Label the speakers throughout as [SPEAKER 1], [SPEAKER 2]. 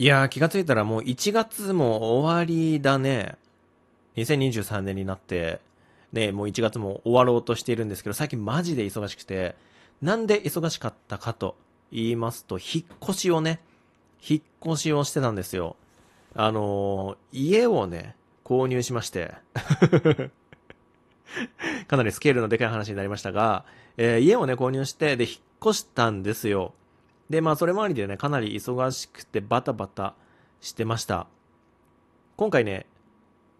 [SPEAKER 1] いやー、気がついたらもう1月も終わりだね。2023年になって、ね、もう1月も終わろうとしているんですけど、最近マジで忙しくて、なんで忙しかったかと言いますと、引っ越しをね、引っ越しをしてたんですよ。あのー、家をね、購入しまして かなりスケールのでかい話になりましたが、えー、家をね、購入して、で、引っ越したんですよ。で、まあ、それ周りでね、かなり忙しくてバタバタしてました。今回ね、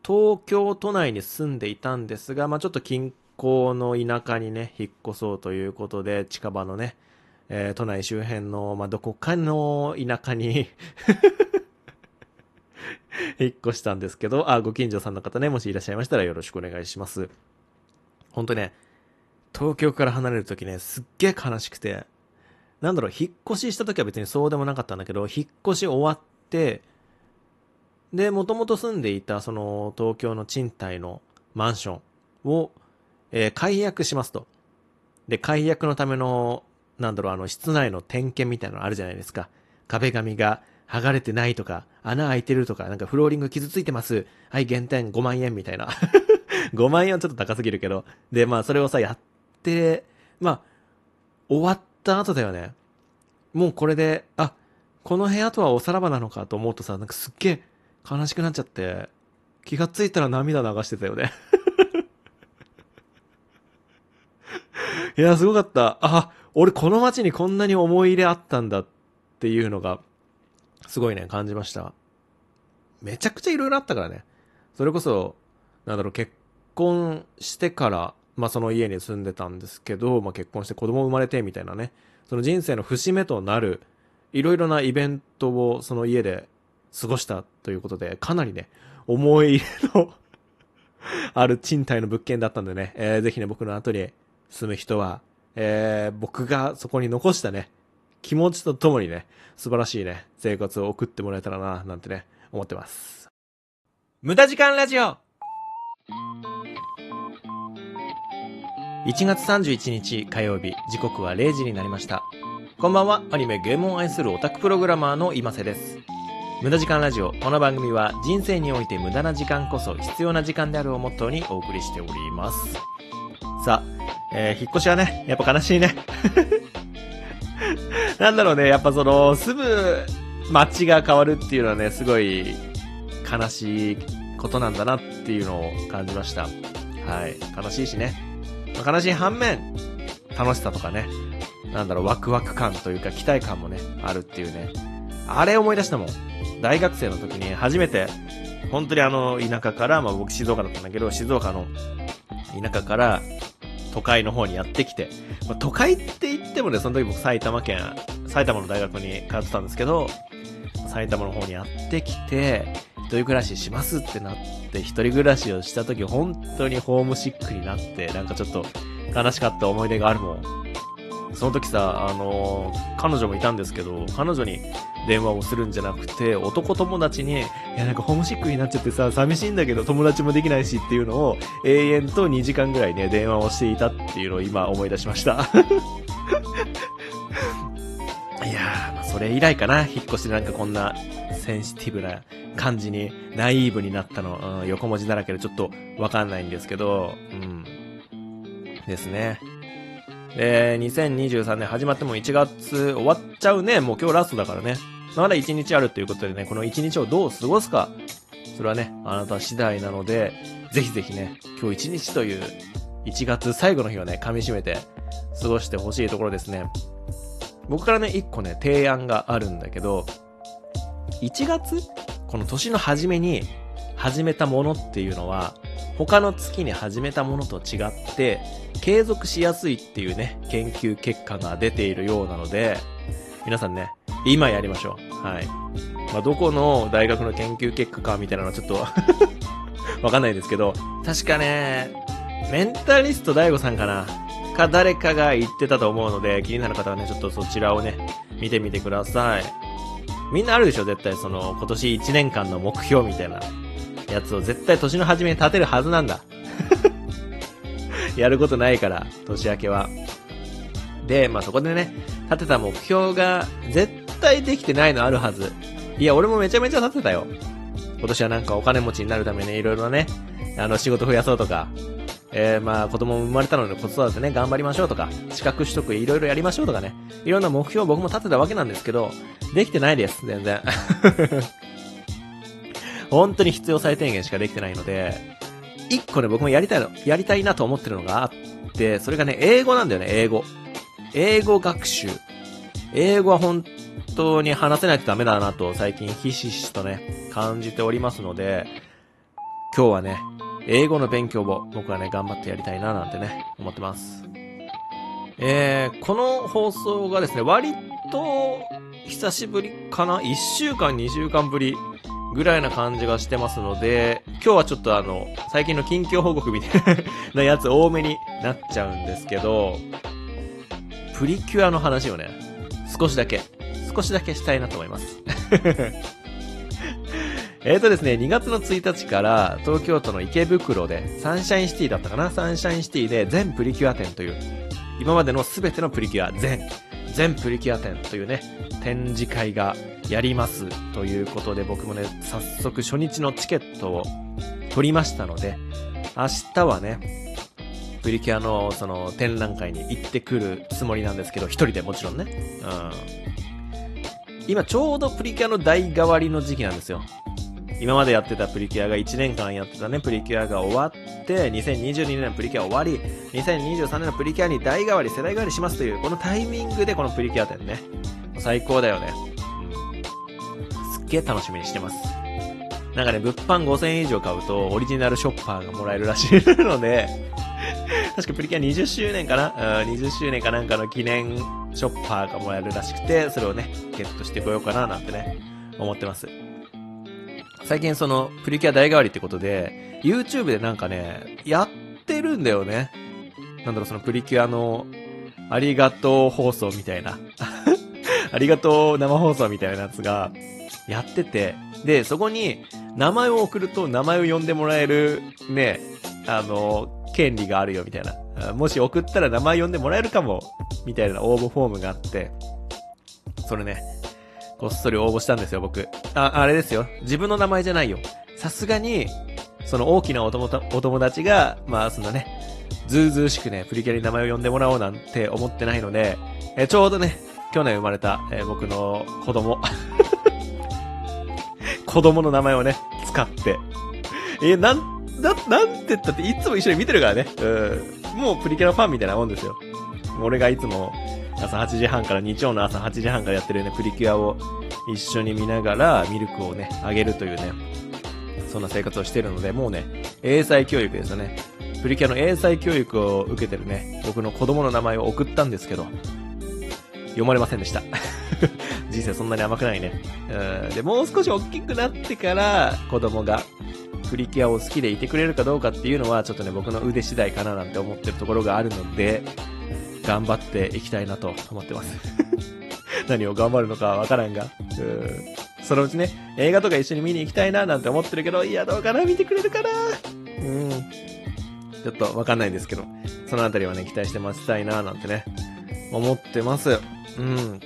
[SPEAKER 1] 東京都内に住んでいたんですが、まあ、ちょっと近郊の田舎にね、引っ越そうということで、近場のね、えー、都内周辺の、まあ、どこかの田舎に 引っ越したんですけど、あ、ご近所さんの方ね、もしいらっしゃいましたらよろしくお願いします。ほんとね、東京から離れるときね、すっげえ悲しくて、なんだろう、引っ越ししたときは別にそうでもなかったんだけど、引っ越し終わって、で、もともと住んでいた、その、東京の賃貸のマンションを、えー、解約しますと。で、解約のための、なんだろう、あの、室内の点検みたいなのあるじゃないですか。壁紙が剥がれてないとか、穴開いてるとか、なんかフローリング傷ついてます。はい、減点5万円みたいな。5万円はちょっと高すぎるけど。で、まあ、それをさ、やって、まあ、終わってった後だよね。もうこれで、あ、この部屋とはおさらばなのかと思うとさ、なんかすっげえ悲しくなっちゃって、気がついたら涙流してたよね いや、すごかった。あ、俺この街にこんなに思い入れあったんだっていうのが、すごいね、感じました。めちゃくちゃ色々あったからね。それこそ、なんだろう、結婚してから、まあその家に住んでたんですけど、まあ結婚して子供生まれてみたいなね、その人生の節目となる、いろいろなイベントをその家で過ごしたということで、かなりね、思い入れの ある賃貸の物件だったんでね、えー、ぜひね、僕の後に住む人は、えー、僕がそこに残したね、気持ちとともにね、素晴らしいね、生活を送ってもらえたらな、なんてね、思ってます。無駄時間ラジオ。1月31日火曜日、時刻は0時になりました。こんばんは、アニメゲームを愛するオタクプログラマーの今瀬です。無駄時間ラジオ。この番組は人生において無駄な時間こそ必要な時間であるをモットーにお送りしております。さあ、えー、引っ越しはね、やっぱ悲しいね。なんだろうね、やっぱその、住む街が変わるっていうのはね、すごい悲しいことなんだなっていうのを感じました。はい。悲しいしね。悲しい反面、楽しさとかね、なんだろう、ワクワク感というか期待感もね、あるっていうね。あれ思い出したもん。大学生の時に初めて、本当にあの、田舎から、まあ僕静岡だったんだけど、静岡の田舎から都会の方にやってきて、まあ、都会って言ってもね、その時僕埼玉県、埼玉の大学に通ってたんですけど、埼玉の方にやってきて、人暮らししますってなって、一人暮らしをした時本当にホームシックになって、なんかちょっと悲しかった思い出があるもん。その時さ、あのー、彼女もいたんですけど、彼女に電話をするんじゃなくて、男友達に、いやなんかホームシックになっちゃってさ、寂しいんだけど友達もできないしっていうのを、永遠と2時間ぐらいね、電話をしていたっていうのを今思い出しました。それ以来かな、引っ越してなんかこんなセンシティブな感じに、ナイーブになったの、うん、横文字だらけでちょっとわかんないんですけど、うん。ですね。で、2023年始まっても1月終わっちゃうね。もう今日ラストだからね。まだ1日あるっていうことでね、この1日をどう過ごすか。それはね、あなた次第なので、ぜひぜひね、今日1日という1月最後の日をね、噛み締めて過ごしてほしいところですね。僕からね、1個ね、提案があるんだけど、1月この年の初めに始めたものっていうのは、他の月に始めたものと違って、継続しやすいっていうね、研究結果が出ているようなので、皆さんね、今やりましょう。はい。まあ、どこの大学の研究結果かみたいなのはちょっとわかんないですけど、確かね、メンタリスト DAIGO さんかなか誰かが言ってたと思うので、気になる方はね、ちょっとそちらをね、見てみてください。みんなあるでしょ絶対その、今年1年間の目標みたいな。やつを絶対年の初めに立てるはずなんだ。やることないから、年明けは。で、まあそこでね、立てた目標が絶対できてないのあるはず。いや、俺もめちゃめちゃ立てたよ。今年はなんかお金持ちになるためにいろいろね、あの、仕事増やそうとか、えー、まあ、子供生まれたので子育てね、頑張りましょうとか、資格取得いろいろやりましょうとかね、いろんな目標を僕も立てたわけなんですけど、できてないです、全然。本当に必要最低限しかできてないので、一個ね、僕もやりたいの、やりたいなと思ってるのがあって、それがね、英語なんだよね、英語。英語学習。英語は本当に話せないとダメだなと最近ひしひしとね、感じておりますので、今日はね、英語の勉強を僕はね、頑張ってやりたいななんてね、思ってます。えー、この放送がですね、割と久しぶりかな ?1 週間、2週間ぶりぐらいな感じがしてますので、今日はちょっとあの、最近の近況報告みたいなやつ多めになっちゃうんですけど、プリキュアの話をね、少しだけ、少しだけしたいなと思います。えーとですね、2月の1日から東京都の池袋でサンシャインシティだったかな？サンシャインシティで全プリキュア展という、今までの全てのプリキュア全、全プリキュア展というね、展示会がやりますということで僕もね、早速初日のチケットを取りましたので、明日はね、プリキュアのその展覧会に行ってくるつもりなんですけど、一人でもちろんね。うん。今ちょうどプリキュアの代替わりの時期なんですよ。今までやってたプリキュアが1年間やってたね、プリキュアが終わって、2022年のプリキュア終わり、2023年のプリキュアに代替わり、世代替わりしますという、このタイミングでこのプリキュア展ね。最高だよね。すっげえ楽しみにしてます。なんかね、物販5000円以上買うと、オリジナルショッパーがもらえるらしいので、確かプリキュア20周年かな、?20 周年かなんかの記念ショッパーがもらえるらしくて、それをね、ゲットしてこようかななんてね、思ってます。最近その、プリキュア代替わりってことで、YouTube でなんかね、やってるんだよね。なんだろう、そのプリキュアの、ありがとう放送みたいな。ありがとう生放送みたいなやつが、やってて、で、そこに、名前を送ると名前を呼んでもらえる、ね、あの、権利があるよみたいな。もし送ったら名前呼んでもらえるかも、みたいな応募フォームがあって、それね、こっそり応募したんですよ、僕。あ、あれですよ。自分の名前じゃないよ。さすがに、その大きなお友お友達が、まあ、そのね、ずうずうしくね、プリキュアに名前を呼んでもらおうなんて思ってないので、えちょうどね、去年生まれた、え僕の子供。子供の名前をね、使って。えなん、な、なんて言ったっていつも一緒に見てるからね。うん。もうプリキュアファンみたいなもんですよ。俺がいつも、朝8時半から日曜の朝8時半からやってるね、プリキュアを一緒に見ながらミルクをね、あげるというね、そんな生活をしてるので、もうね、英才教育ですよね。プリキュアの英才教育を受けてるね、僕の子供の名前を送ったんですけど、読まれませんでした。人生そんなに甘くないね。うん。で、もう少し大きくなってから、子供がプリキュアを好きでいてくれるかどうかっていうのは、ちょっとね、僕の腕次第かななんて思ってるところがあるので、頑張っていきたいなと思ってます。何を頑張るのかわからんが。うん。そのうちね、映画とか一緒に見に行きたいななんて思ってるけど、いや、どうかな見てくれるかなうん。ちょっとわかんないんですけど、そのあたりはね、期待して待ちたいななんてね、思ってます。うん。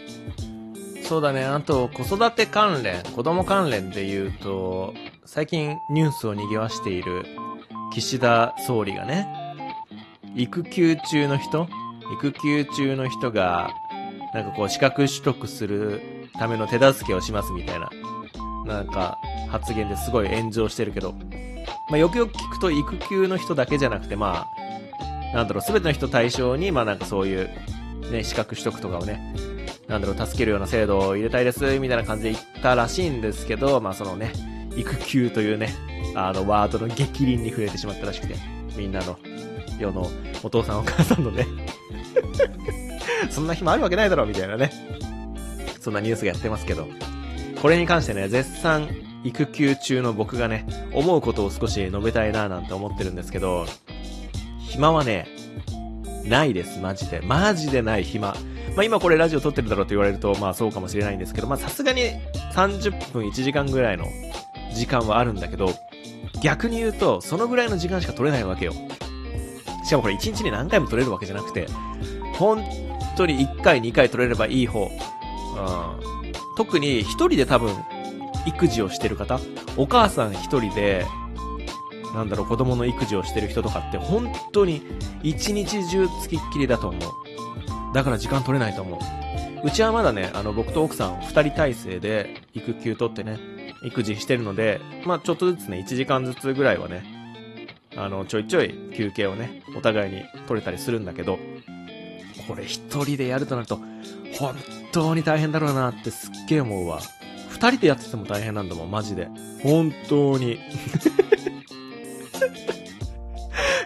[SPEAKER 1] そうだね、あと、子育て関連、子供関連で言うと、最近ニュースを賑わしている岸田総理がね、育休中の人育休中の人が、なんかこう資格取得するための手助けをしますみたいな、なんか発言ですごい炎上してるけど、まあよくよく聞くと育休の人だけじゃなくてまあ、なんだろう、すべての人対象に、まあなんかそういう、ね、資格取得とかをね、なんだろう、助けるような制度を入れたいです、みたいな感じで言ったらしいんですけど、まあそのね、育休というね、あのワードの激鱗に触れてしまったらしくて、みんなの世のお父さんお母さんのね そんな日もあるわけないだろ、みたいなね。そんなニュースがやってますけど。これに関してね、絶賛育休中の僕がね、思うことを少し述べたいなぁなんて思ってるんですけど、暇はね、ないです、マジで。マジでない暇。まあ今これラジオ撮ってるだろうと言われると、まあそうかもしれないんですけど、まあさすがに30分1時間ぐらいの時間はあるんだけど、逆に言うと、そのぐらいの時間しか取れないわけよ。しかもこれ1日に何回も取れるわけじゃなくて、本当に1回2回取れればいい方。うん、特に1人で多分育児をしてる方、お母さん一人で、なんだろう、子供の育児をしてる人とかって本当に一日中つきっきりだと思う。だから時間取れないと思う。うちはまだね、あの、僕と奥さん二人体制で育休取ってね、育児してるので、まあちょっとずつね、1時間ずつぐらいはね、あの、ちょいちょい休憩をね、お互いに取れたりするんだけど、これ一人でやるとなると、本当に大変だろうなってすっげえ思うわ。二人でやってても大変なんだもん、マジで。本当に。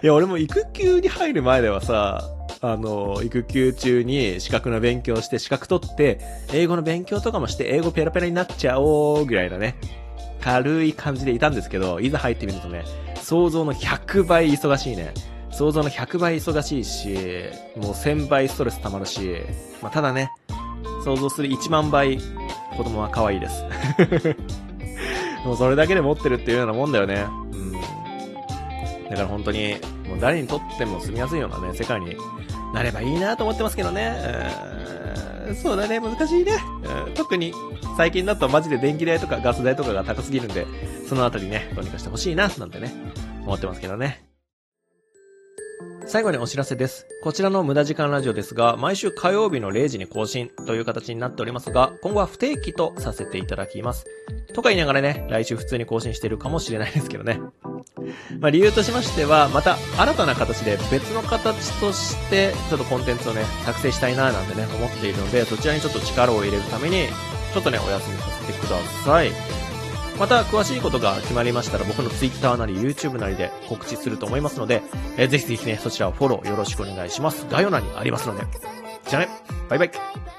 [SPEAKER 1] いや、俺も育休に入る前ではさ、あの、育休中に資格の勉強して、資格取って、英語の勉強とかもして、英語ペラペラになっちゃおう、ぐらいなね、軽い感じでいたんですけど、いざ入ってみるとね、想像の100倍忙しいね。想像の100倍忙しいし、もう1000倍ストレス溜まるし、まあ、ただね、想像する1万倍、子供は可愛いです。もうそれだけで持ってるっていうようなもんだよね。うん。だから本当に、もう誰にとっても住みやすいようなね、世界になればいいなと思ってますけどね。うんそうだね、難しいね。特に最近だとマジで電気代とかガス代とかが高すぎるんで、そのあたりね、どうにかしてほしいな、なんてね、思ってますけどね。最後にお知らせです。こちらの無駄時間ラジオですが、毎週火曜日の0時に更新という形になっておりますが、今後は不定期とさせていただきます。とか言いながらね、来週普通に更新してるかもしれないですけどね。まあ理由としましては、また新たな形で別の形として、ちょっとコンテンツをね、作成したいななんてね、思っているので、そちらにちょっと力を入れるために、ちょっとね、お休みさせてください。また、詳しいことが決まりましたら、僕の Twitter なり YouTube なりで告知すると思いますので、えー、ぜひぜひね、そちらをフォローよろしくお願いします。概要欄にありますので。じゃあね、バイバイ。